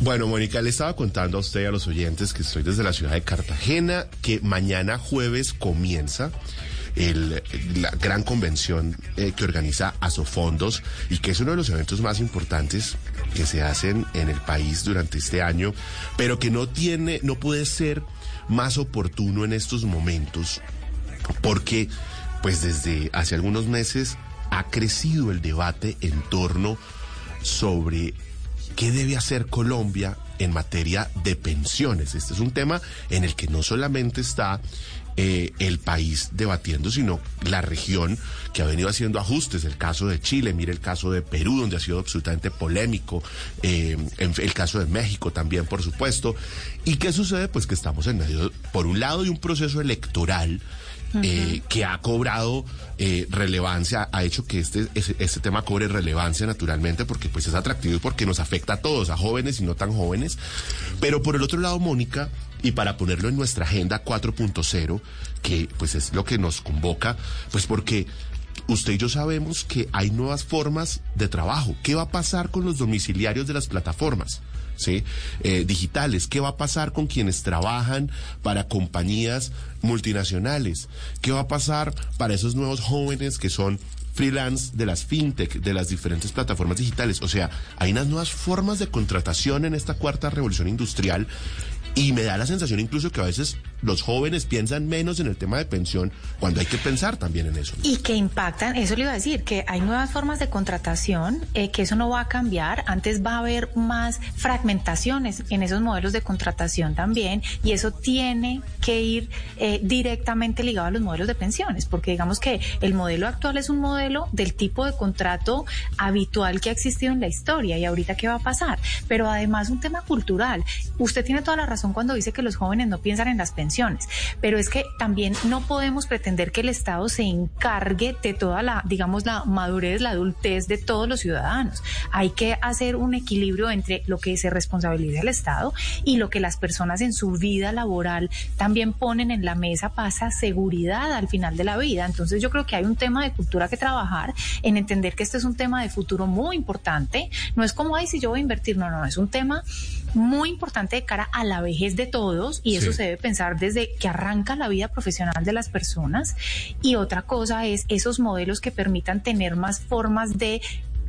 Bueno, Mónica, le estaba contando a usted y a los oyentes que estoy desde la ciudad de Cartagena, que mañana jueves comienza la gran convención eh, que organiza Asofondos y que es uno de los eventos más importantes que se hacen en el país durante este año, pero que no tiene, no puede ser más oportuno en estos momentos, porque pues desde hace algunos meses ha crecido el debate en torno sobre qué debe hacer Colombia en materia de pensiones. Este es un tema en el que no solamente está eh, el país debatiendo, sino la región que ha venido haciendo ajustes. El caso de Chile, mire el caso de Perú, donde ha sido absolutamente polémico, eh, en el caso de México también, por supuesto. ¿Y qué sucede? Pues que estamos en medio, por un lado, de un proceso electoral. Eh, que ha cobrado eh, relevancia, ha hecho que este, ese- este tema cobre relevancia naturalmente porque pues es atractivo y porque nos afecta a todos, a jóvenes y no tan jóvenes. Pero por el otro lado, Mónica, y para ponerlo en nuestra agenda 4.0, que pues es lo que nos convoca, pues porque usted y yo sabemos que hay nuevas formas de trabajo. ¿Qué va a pasar con los domiciliarios de las plataformas? ¿Sí? Eh, digitales. ¿Qué va a pasar con quienes trabajan para compañías multinacionales? ¿Qué va a pasar para esos nuevos jóvenes que son freelance de las fintech, de las diferentes plataformas digitales? O sea, hay unas nuevas formas de contratación en esta cuarta revolución industrial y me da la sensación incluso que a veces los jóvenes piensan menos en el tema de pensión cuando hay que pensar también en eso. Y que impactan, eso le iba a decir, que hay nuevas formas de contratación, eh, que eso no va a cambiar. Antes va a haber más fragmentaciones en esos modelos de contratación también, y eso tiene que ir eh, directamente ligado a los modelos de pensiones, porque digamos que el modelo actual es un modelo del tipo de contrato habitual que ha existido en la historia, y ahorita qué va a pasar. Pero además un tema cultural. Usted tiene toda la razón cuando dice que los jóvenes no piensan en las pensiones, pero es que también no podemos pretender que el Estado se encargue de toda la, digamos, la madurez, la adultez de todos los ciudadanos. Hay que hacer un equilibrio entre lo que se responsabiliza el Estado y lo que las personas en su vida laboral también ponen en la mesa pasa seguridad al final de la vida. Entonces yo creo que hay un tema de cultura que trabajar en entender que este es un tema de futuro muy importante. No es como, ay, si yo voy a invertir, no, no, es un tema muy importante de cara a la vejez de todos y eso Sí. se debe pensar desde que arranca la vida profesional de las personas. Y otra cosa es esos modelos que permitan tener más formas de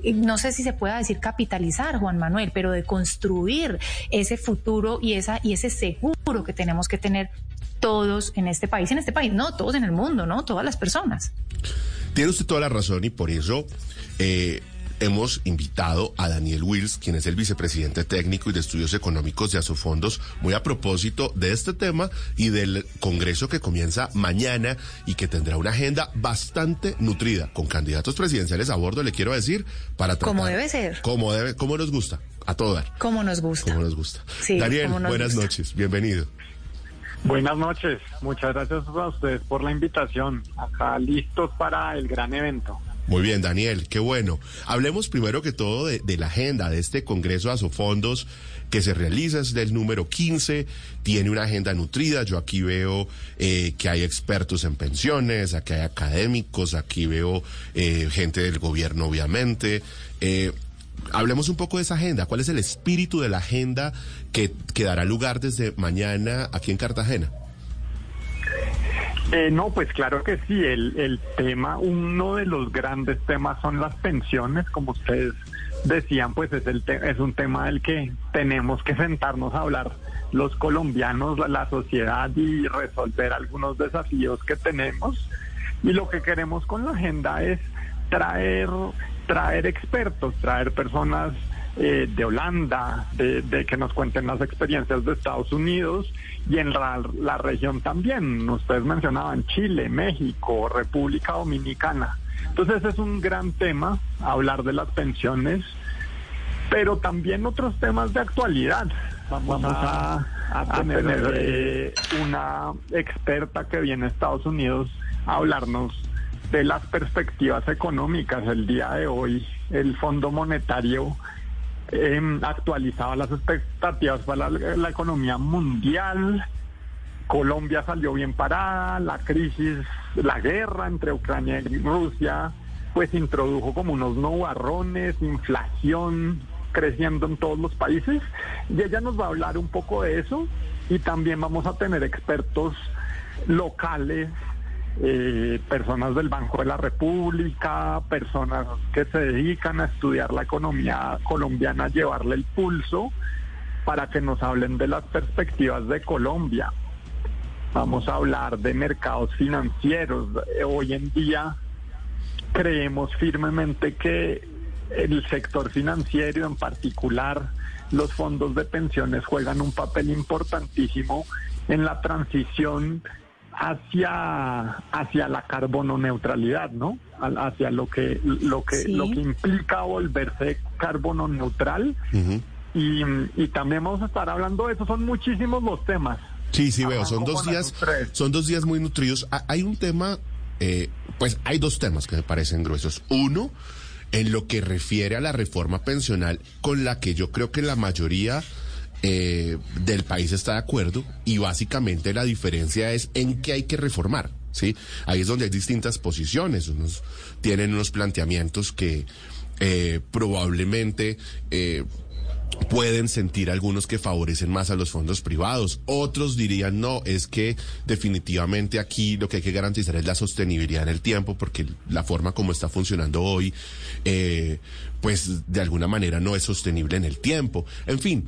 eh, no sé si se pueda decir capitalizar, Juan Manuel, pero de construir ese futuro y esa y ese seguro que tenemos que tener todos en este país, en este país, no, todos en el mundo, no, todas las personas. Tiene usted toda la razón y por eso eh, hemos invitado a Daniel Wills, quien es el vicepresidente técnico y de estudios económicos de Asofondos, muy a propósito de este tema y del congreso que comienza mañana y que tendrá una agenda bastante nutrida con candidatos presidenciales a bordo, le quiero decir, para tratar. Como debe ser. Como debe, como nos gusta, a todo dar. Como nos gusta. Como nos gusta. Sí, Daniel, nos buenas gusta. noches, bienvenido. Buenas noches, muchas gracias a ustedes por la invitación. Acá listos para el gran evento. Muy bien, Daniel, qué bueno. Hablemos primero que todo de, la agenda de este Congreso de Asofondos que se realiza, es del número 15, tiene una agenda nutrida. Yo aquí veo eh, que hay expertos en pensiones, aquí hay académicos, aquí veo eh, gente del gobierno, obviamente. Eh, hablemos un poco de esa agenda. ¿Cuál es el espíritu de la agenda que, que dará lugar desde mañana aquí en Cartagena? Eh, no, pues claro que sí, el, el tema, uno de los grandes temas son las pensiones, como ustedes decían, pues es, el te- es un tema del que tenemos que sentarnos a hablar los colombianos, la, la sociedad y resolver algunos desafíos que tenemos. Y lo que queremos con la agenda es traer, traer expertos, traer personas eh, de Holanda, de, de que nos cuenten las experiencias de Estados Unidos y en la, la región también. Ustedes mencionaban Chile, México, República Dominicana. Entonces es un gran tema hablar de las pensiones, pero también otros temas de actualidad. Vamos, a, tener eh, una experta que viene a Estados Unidos a hablarnos de las perspectivas económicas. El día de hoy el Fondo Monetario eh, actualizaba las expectativas para la, economía mundial. Colombia salió bien parada, la crisis, la guerra entre Ucrania y Rusia, pues introdujo como unos nubarrones, inflación creciendo en todos los países. Y ella nos va a hablar un poco de eso y también vamos a tener expertos locales eh, personas del Banco de la República, personas que se dedican a estudiar la economía colombiana, llevarle el pulso para que nos hablen de las perspectivas de Colombia. Vamos a hablar de mercados financieros. Hoy en día creemos firmemente que el sector financiero, en particular los fondos de pensiones, juegan un papel importantísimo en la transición hacia hacia la carbono neutralidad, ¿no? Hacia lo que lo que lo que implica volverse carbono neutral. y, y, también vamos a estar hablando de eso, son muchísimos los temas. Sí, sí veo, son dos días son dos días muy nutridos. Hay un tema eh, pues hay dos temas que me parecen gruesos. Uno, en lo que refiere a la reforma pensional con la que yo creo que la mayoría eh, del país está de acuerdo y básicamente la diferencia es en qué hay que reformar. ¿sí? Ahí es donde hay distintas posiciones, unos tienen unos planteamientos que eh, probablemente eh, pueden sentir algunos que favorecen más a los fondos privados. Otros dirían, no, es que definitivamente aquí lo que hay que garantizar es la sostenibilidad en el tiempo, porque la forma como está funcionando hoy, pues de alguna manera no es sostenible en el tiempo. En fin,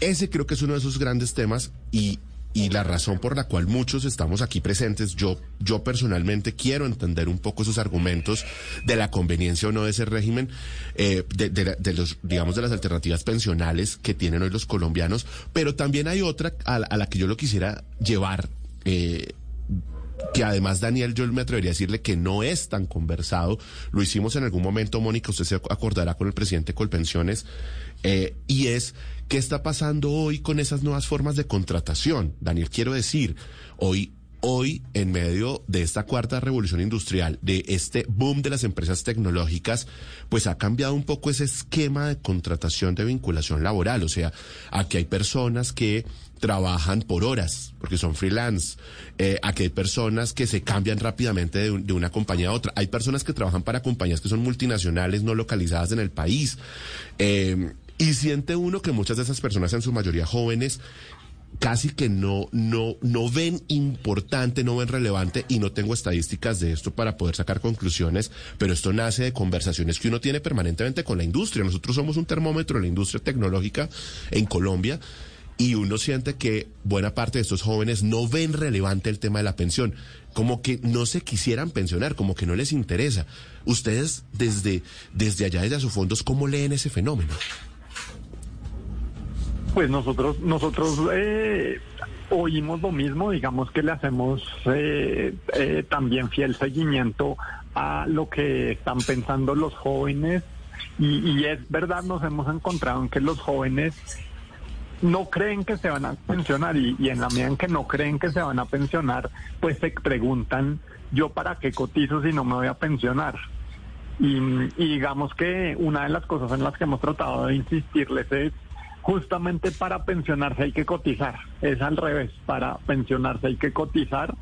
ese creo que es uno de esos grandes temas y, y la razón por la cual muchos estamos aquí presentes, yo, yo personalmente quiero entender un poco esos argumentos de la conveniencia o no de ese régimen, eh, de, de, los, digamos, de las alternativas pensionales que tienen hoy los colombianos, pero también hay otra a, la que yo lo quisiera llevar. Eh, que además Daniel yo me atrevería a decirle que no es tan conversado. Lo hicimos en algún momento, Mónica, usted se acordará con el presidente Colpensiones, eh, y es qué está pasando hoy con esas nuevas formas de contratación. Daniel, quiero decir, hoy hoy, en medio de esta cuarta revolución industrial, de este boom de las empresas tecnológicas, pues ha cambiado un poco ese esquema de contratación de vinculación laboral. O sea, aquí hay personas que trabajan por horas, porque son freelance. Eh, aquí hay personas que se cambian rápidamente de, una compañía a otra. Hay personas que trabajan para compañías que son multinacionales, no localizadas en el país. Eh, y siente uno que muchas de esas personas, en su mayoría jóvenes, casi que no, no, no ven importante, no ven relevante, y no tengo estadísticas de esto para poder sacar conclusiones, pero esto nace de conversaciones que uno tiene permanentemente con la industria. Nosotros somos un termómetro de la industria tecnológica en Colombia. Y uno siente que buena parte de estos jóvenes no ven relevante el tema de la pensión, como que no se quisieran pensionar, como que no les interesa. Ustedes desde, desde allá, desde sus fondos, ¿cómo leen ese fenómeno? Pues nosotros, nosotros eh, oímos lo mismo, digamos que le hacemos eh, eh, también fiel seguimiento a lo que están pensando los jóvenes y, es verdad, nos hemos encontrado en que los jóvenes no creen que se van a pensionar y, en la medida en que no creen que se van a pensionar, pues se preguntan, ¿yo para qué cotizo si no me voy a pensionar? Y, y digamos que una de las cosas en las que hemos tratado de insistirles es justamente para pensionarse hay que cotizar, es al revés, para pensionarse hay que cotizar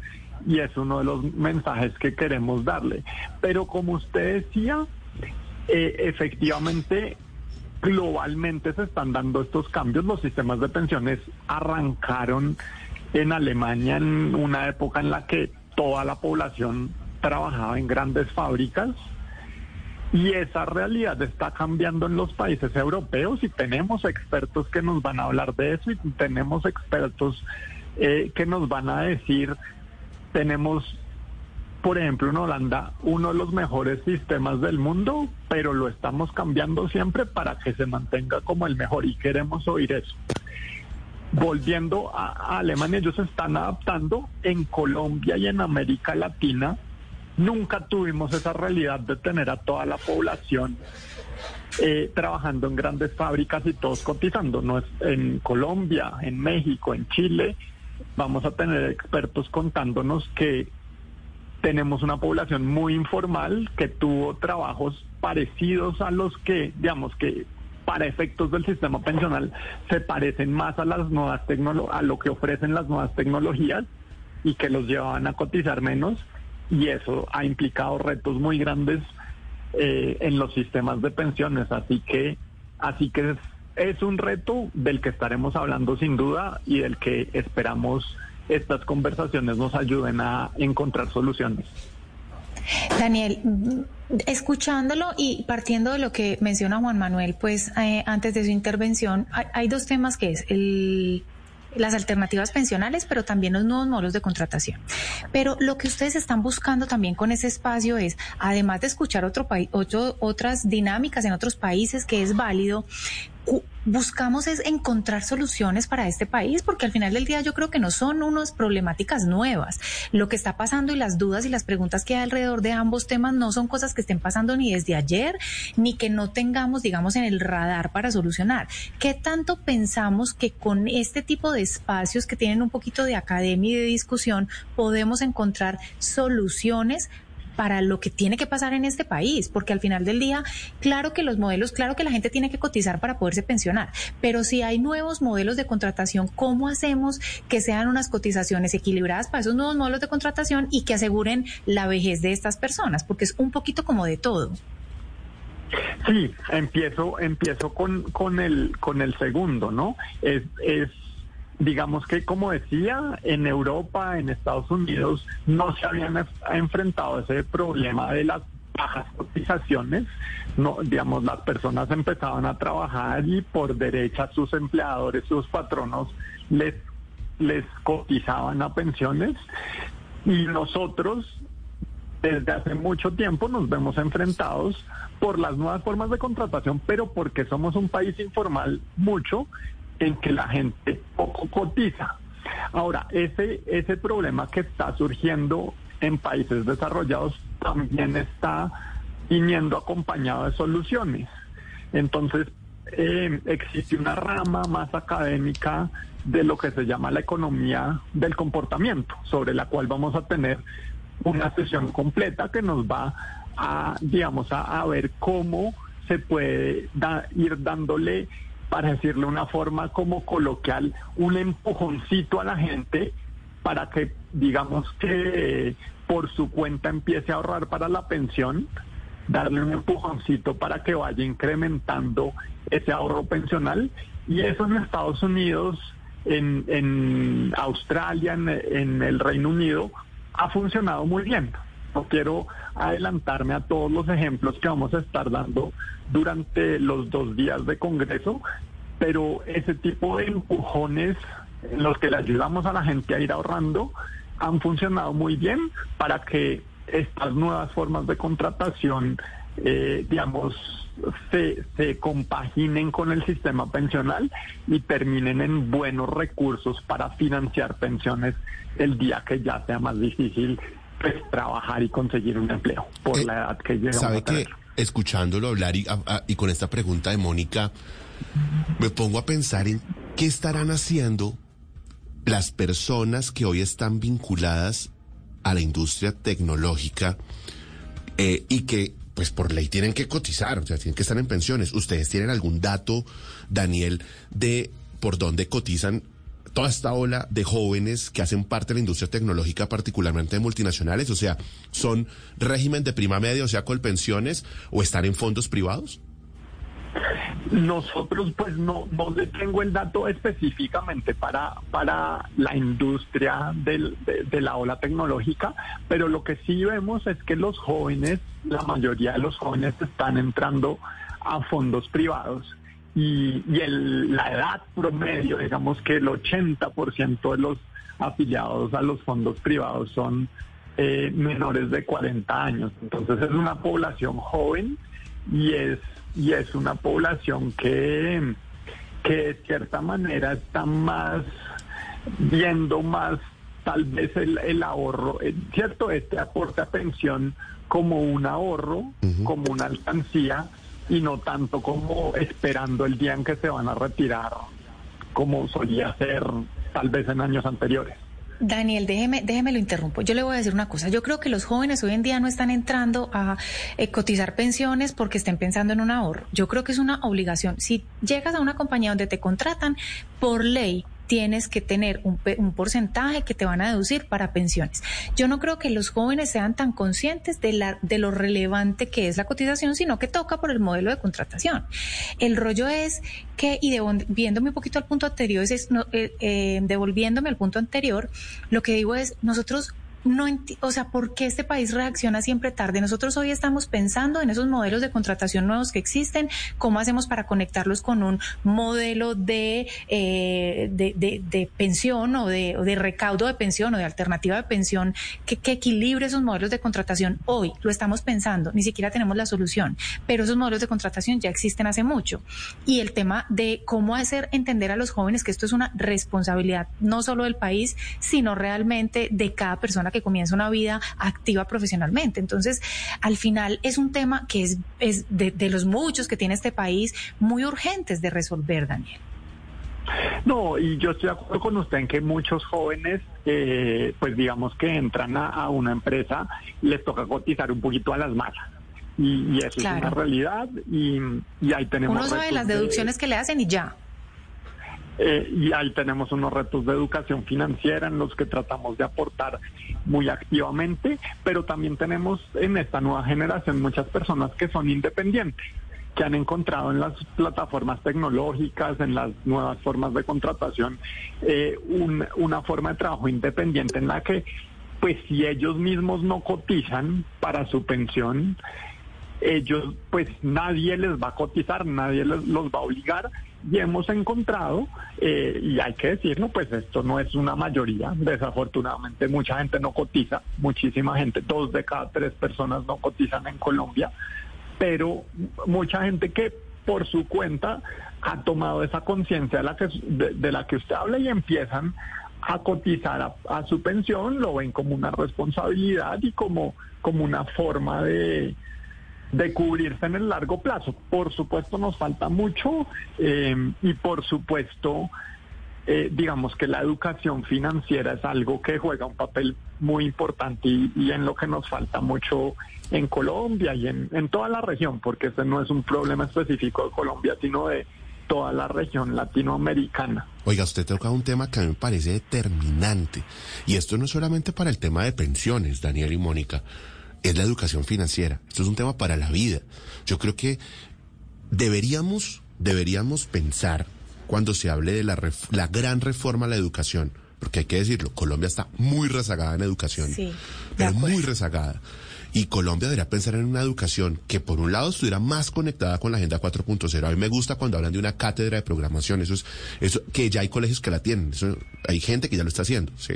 y es uno de los mensajes que queremos darle. Pero como usted decía, eh, efectivamente, globalmente se están dando estos cambios, los sistemas de pensiones arrancaron en Alemania en una época en la que toda la población trabajaba en grandes fábricas, y esa realidad está cambiando en los países europeos y tenemos expertos que nos van a hablar de eso y tenemos expertos eh, que nos van a decir, tenemos, por ejemplo, en Holanda uno de los mejores sistemas del mundo, pero lo estamos cambiando siempre para que se mantenga como el mejor y queremos oír eso. Volviendo a, a Alemania, ellos se están adaptando en Colombia y en América Latina nunca tuvimos esa realidad de tener a toda la población eh, trabajando en grandes fábricas y todos cotizando. No es en Colombia, en México, en Chile, vamos a tener expertos contándonos que tenemos una población muy informal que tuvo trabajos parecidos a los que, digamos, que para efectos del sistema pensional se parecen más a las nuevas a lo que ofrecen las nuevas tecnologías y que los llevaban a cotizar menos y eso ha implicado retos muy grandes eh, en los sistemas de pensiones. Así que, así que es, un reto del que estaremos hablando sin duda y del que esperamos estas conversaciones nos ayuden a encontrar soluciones. Daniel, escuchándolo y partiendo de lo que menciona Juan Manuel, pues eh, antes de su intervención, hay, hay, dos temas que es el las alternativas pensionales, pero también los nuevos modelos de contratación. Pero lo que ustedes están buscando también con ese espacio es, además de escuchar otro, otro otras dinámicas en otros países que es válido, buscamos es encontrar soluciones para este país, porque al final del día yo creo que no son unas problemáticas nuevas. Lo que está pasando y las dudas y las preguntas que hay alrededor de ambos temas no son cosas que estén pasando ni desde ayer, ni que no tengamos, digamos, en el radar para solucionar. ¿Qué tanto pensamos que con este tipo de espacios que tienen un poquito de academia y de discusión podemos encontrar soluciones para lo que tiene que pasar en este país, porque al final del día, claro que los modelos, claro que la gente tiene que cotizar para poderse pensionar, pero si hay nuevos modelos de contratación, ¿cómo hacemos que sean unas cotizaciones equilibradas para esos nuevos modelos de contratación y que aseguren la vejez de estas personas? Porque es un poquito como de todo. Sí, empiezo, empiezo con, con el con el segundo, ¿no? Es, es digamos que como decía, en Europa, en Estados Unidos, no se habían enfrentado ese problema de las bajas cotizaciones, no, digamos, las personas empezaban a trabajar y por derecha sus empleadores, sus patronos les, les cotizaban a pensiones. Y nosotros desde hace mucho tiempo nos vemos enfrentados por las nuevas formas de contratación, pero porque somos un país informal mucho en que la gente poco cotiza. Ahora, ese, ese problema que está surgiendo en países desarrollados también está viniendo acompañado de soluciones. Entonces, eh, existe una rama más académica de lo que se llama la economía del comportamiento, sobre la cual vamos a tener una sesión completa que nos va a, digamos, a, ver cómo se puede ir dándole para decirle una forma como coloquial, un empujoncito a la gente para que, digamos que por su cuenta empiece a ahorrar para la pensión, darle un empujoncito para que vaya incrementando ese ahorro pensional. Y eso en Estados Unidos, en, Australia, en el Reino Unido, ha funcionado muy bien. No quiero adelantarme a todos los ejemplos que vamos a estar dando durante los dos días de Congreso, pero ese tipo de empujones en los que le ayudamos a la gente a ir ahorrando han funcionado muy bien para que estas nuevas formas de contratación, eh, digamos, se, se compaginen con el sistema pensional y terminen en buenos recursos para financiar pensiones el día que ya sea más difícil pues, trabajar y conseguir un empleo por Eh, la edad que llegamos ¿Sabe a tener. que escuchándolo hablar y, a- a- y con esta pregunta de Mónica, me pongo a pensar en qué estarán haciendo las personas que hoy están vinculadas a la industria tecnológica eh, y que, pues por ley tienen que cotizar, o sea, tienen que estar en pensiones. ¿Ustedes tienen algún dato, Daniel, de por dónde cotizan toda esta ola de jóvenes que hacen parte de la industria tecnológica, particularmente de multinacionales? O sea, ¿son régimen de prima media, o sea, colpensiones, o están en fondos privados? Nosotros pues no, no le tengo el dato específicamente para, para la industria de la ola tecnológica, pero lo que sí vemos es que los jóvenes, la mayoría de los jóvenes están entrando a fondos privados y, y el- la edad promedio, digamos que el 80% de los afiliados a los fondos privados son eh, menores de 40 años. Entonces es una población joven y es y es una población que, que de cierta manera está más viendo más tal vez el, el ahorro, eh, ¿cierto? Este aporte a pensión como un ahorro, como una alcancía y no tanto como esperando el día en que se van a retirar, como solía ser tal vez en años anteriores. Daniel, déjeme, déjeme lo interrumpo. Yo le voy a decir una cosa. Yo creo que los jóvenes hoy en día no están entrando a eh, cotizar pensiones porque estén pensando en un ahorro. Yo creo que es una obligación. Si llegas a una compañía donde te contratan, por ley, tienes que tener un, un, porcentaje que te van a deducir para pensiones. Yo no creo que los jóvenes sean tan conscientes de, la, de lo relevante que es la cotización, sino que toca por el modelo de contratación. El rollo es que, y devolviéndome un poquito al punto anterior, es, no, eh, eh, devolviéndome al punto anterior, lo que digo es, nosotros no, o sea, ¿por qué este país reacciona siempre tarde? Nosotros hoy estamos pensando en esos modelos de contratación nuevos que existen, cómo hacemos para conectarlos con un modelo de, eh, de, de, pensión o de, de, recaudo de pensión o de alternativa de pensión que equilibre esos modelos de contratación. Hoy lo estamos pensando, ni siquiera tenemos la solución, pero esos modelos de contratación ya existen hace mucho. Y el tema de cómo hacer entender a los jóvenes que esto es una responsabilidad no solo del país, sino realmente de cada persona que comienza una vida activa profesionalmente. Entonces, al final es un tema que es, es de, de los muchos que tiene este país muy urgentes de resolver, Daniel. No, y yo estoy de acuerdo con usted en que muchos jóvenes, eh, pues digamos que entran a, a, una empresa, les toca cotizar un poquito a las malas. Y, y eso claro. es una realidad y, y ahí tenemos... Uno sabe las deducciones de... que le hacen y ya. Eh, y ahí tenemos unos retos de educación financiera en los que tratamos de aportar muy activamente, pero también tenemos en esta nueva generación muchas personas que son independientes que han encontrado en las plataformas tecnológicas, en las nuevas formas de contratación, eh, un, una forma de trabajo independiente en la que, pues si ellos mismos no cotizan para su pensión, ellos, pues nadie les va a cotizar, nadie les, los va a obligar y hemos encontrado, eh, y hay que decirlo, pues esto no es una mayoría, desafortunadamente mucha gente no cotiza, muchísima gente, dos de cada tres personas no cotizan en Colombia, pero mucha gente que por su cuenta ha tomado esa conciencia de, la que, de, de la que usted habla y empiezan a cotizar a, a, su pensión, lo ven como una responsabilidad y como, como una forma de, de cubrirse en el largo plazo. Por supuesto nos falta mucho eh, y por supuesto eh, digamos que la educación financiera es algo que juega un papel muy importante y, y en lo que nos falta mucho en Colombia y en, en toda la región, porque este no es un problema específico de Colombia, sino de toda la región latinoamericana. Oiga, usted toca un tema que a mí me parece determinante. Y esto no es solamente para el tema de pensiones, Daniel y Mónica es la educación financiera. Esto es un tema para la vida. Yo creo que deberíamos, deberíamos pensar cuando se hable de la, la gran reforma a la educación, porque hay que decirlo, Colombia está muy rezagada en educación, sí, pero muy rezagada. Y Colombia debería pensar en una educación que por un lado estuviera más conectada con la Agenda 4.0. A mí me gusta cuando hablan de una cátedra de programación, eso es, eso, que ya hay colegios que la tienen, eso, hay gente que ya lo está haciendo, sí.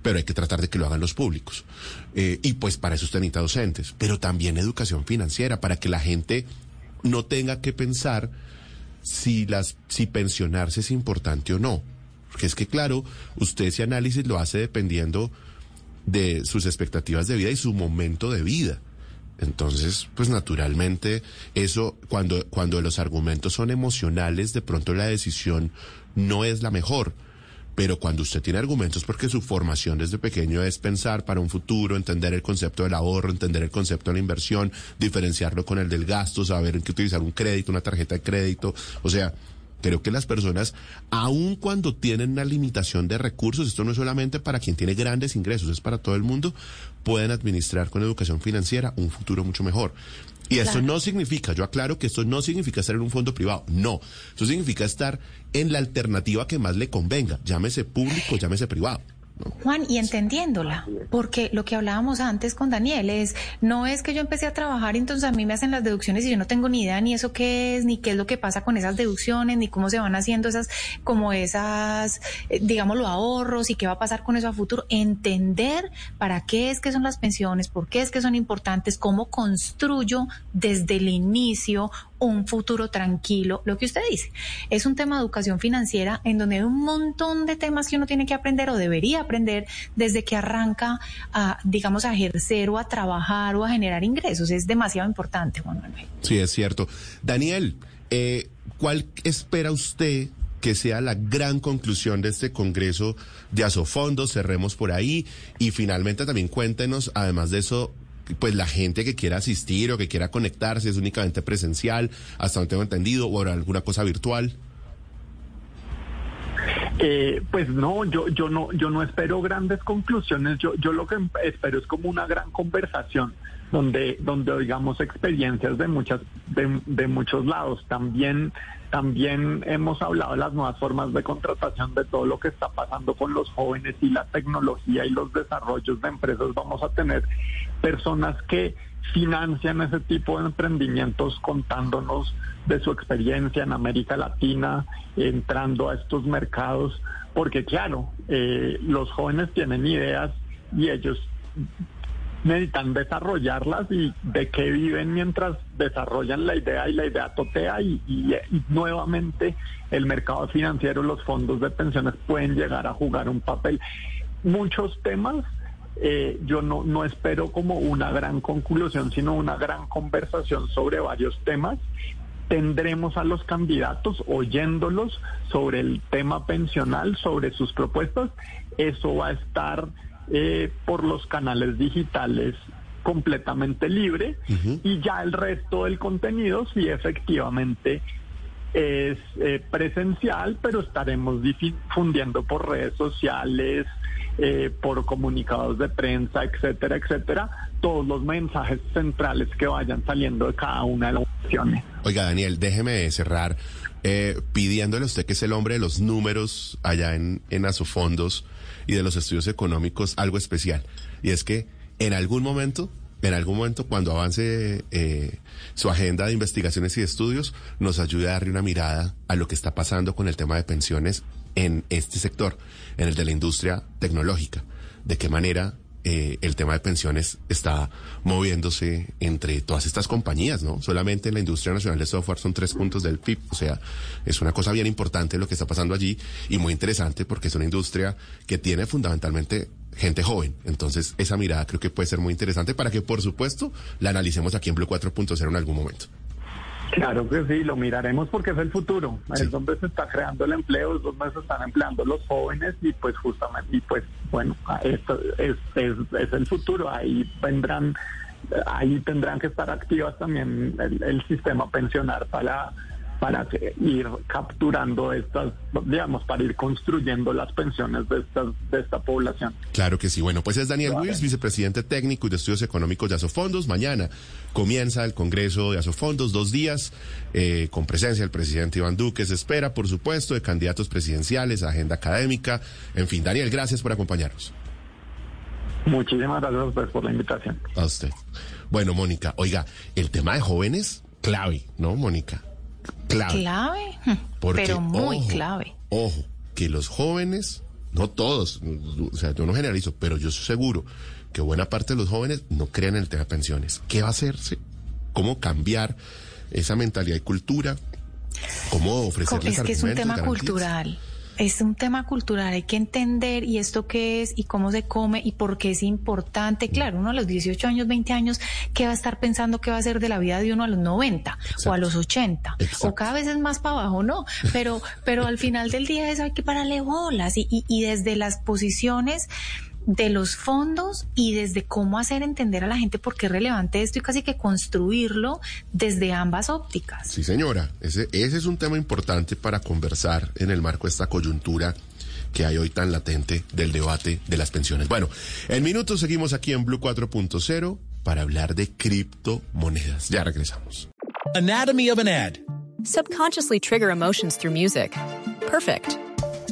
Pero hay que tratar de que lo hagan los públicos. Eh, y pues para eso usted necesita docentes, pero también educación financiera, para que la gente no tenga que pensar si las, si pensionarse es importante o no. Porque es que claro, usted ese análisis lo hace dependiendo de sus expectativas de vida y su momento de vida. Entonces, pues naturalmente, eso, cuando, cuando los argumentos son emocionales, de pronto la decisión no es la mejor. Pero cuando usted tiene argumentos porque su formación desde pequeño es pensar para un futuro, entender el concepto del ahorro, entender el concepto de la inversión, diferenciarlo con el del gasto, saber en qué utilizar un crédito, una tarjeta de crédito, o sea, Creo que las personas, aun cuando tienen una limitación de recursos, esto no es solamente para quien tiene grandes ingresos, es para todo el mundo, pueden administrar con educación financiera un futuro mucho mejor. Y claro. no significa, yo aclaro que esto no significa estar en un fondo privado, no. Eso significa estar en la alternativa que más le convenga, llámese público, llámese privado. Juan, y entendiéndola, porque lo que hablábamos antes con Daniel es, no es que yo empecé a trabajar y entonces a mí me hacen las deducciones y yo no tengo ni idea ni eso qué es, ni qué es lo que pasa con esas deducciones, ni cómo se van haciendo esas, como esas, eh, digámoslo, ahorros y qué va a pasar con eso a futuro. Entender para qué es que son las pensiones, por qué es que son importantes, cómo construyo desde el inicio un futuro tranquilo. Lo que usted dice es un tema de educación financiera en donde hay un montón de temas que uno tiene que aprender o debería aprender desde que arranca a, digamos, a ejercer o a trabajar o a generar ingresos. Es demasiado importante, Juan Manuel. Sí, es cierto. Daniel, eh, ¿cuál espera usted que sea la gran conclusión de este Congreso de Asofondos? Cerremos por ahí y finalmente también cuéntenos, además de eso, pues la gente que quiera asistir o que quiera conectarse es únicamente presencial, hasta donde tengo entendido, o alguna cosa virtual. Eh, pues no, yo, yo no, yo no espero grandes conclusiones. Yo, yo lo que espero es como una gran conversación donde, donde oigamos experiencias de muchas, de, de muchos lados. También, también hemos hablado de las nuevas formas de contratación, de todo lo que está pasando con los jóvenes y la tecnología y los desarrollos de empresas. Vamos a tener personas que financian ese tipo de emprendimientos contándonos de su experiencia en América Latina, entrando a estos mercados, porque claro, eh, los jóvenes tienen ideas y ellos necesitan desarrollarlas y de qué viven mientras desarrollan la idea y la idea totea y, nuevamente el mercado financiero, los fondos de pensiones pueden llegar a jugar un papel. Muchos temas eh, yo no, no espero como una gran conclusión, sino una gran conversación sobre varios temas. Tendremos a los candidatos oyéndolos sobre el tema pensional, sobre sus propuestas. Eso va a estar eh, por los canales digitales completamente libre y ya el resto del contenido sí efectivamente es eh, presencial, pero estaremos difundiendo por redes sociales, eh, por comunicados de prensa, etcétera, etcétera, todos los mensajes centrales que vayan saliendo de cada una de las opciones. Oiga, Daniel, déjeme cerrar eh, pidiéndole a usted que es el hombre de los números allá en, en Asofondos y de los estudios económicos algo especial. Y es que en algún momento en algún momento, cuando avance eh, su agenda de investigaciones y estudios, nos ayude a darle una mirada a lo que está pasando con el tema de pensiones en este sector, en el de la industria tecnológica. De qué manera eh, el tema de pensiones está moviéndose entre todas estas compañías, ¿no? Solamente en la industria nacional de software son tres puntos del PIB, o sea, es una cosa bien importante lo que está pasando allí y muy interesante porque es una industria que tiene fundamentalmente gente joven. Entonces, esa mirada creo que puede ser muy interesante para que, por supuesto, la analicemos aquí en Blue 4.0 en algún momento. Claro que sí, lo miraremos porque es el futuro, es donde se está creando el empleo, es donde se están empleando los jóvenes y pues justamente, y pues bueno, esto es, es, es el futuro, ahí vendrán, ahí tendrán que estar activas también el, el sistema pensionar para para ir capturando estas, digamos, para ir construyendo las pensiones de, de esta población. Claro que sí. Bueno, pues es Daniel Wills, vicepresidente técnico y de estudios económicos de Asofondos. Mañana comienza el Congreso de Asofondos, dos días, eh, con presencia del presidente Iván Duque. Se espera, por supuesto, de candidatos presidenciales, agenda académica. En fin, Daniel, gracias por acompañarnos. Muchísimas gracias por la invitación. A usted. Bueno, Mónica, oiga, el tema de jóvenes, clave, ¿no, Mónica? Clave. Clave, pero muy clave. Ojo, que los jóvenes, no todos, o sea, yo no generalizo, pero yo estoy seguro que buena parte de los jóvenes no creen en el tema de pensiones. ¿Qué va a hacerse? ¿Cómo cambiar esa mentalidad y cultura? ¿Cómo ofrecerles Es que es un tema cultural es un tema cultural, hay que entender y esto qué es y cómo se come y por qué es importante. Claro, uno a los 18 años, 20 años, ¿qué va a estar pensando qué va a ser de la vida de uno a los 90 o a los 80? O cada vez es más para abajo, ¿no? Pero, pero al final del día eso hay que pararle bolas y, y, y desde las posiciones de los fondos y desde cómo hacer entender a la gente por qué es relevante esto y casi que construirlo desde ambas ópticas. Sí, señora, ese, ese es un tema importante para conversar en el marco de esta coyuntura que hay hoy tan latente del debate de las pensiones. Bueno, en minutos seguimos aquí en Blue 4.0 para hablar de criptomonedas. Ya regresamos. Anatomy of an ad. Subconsciously trigger emotions through music. Perfect.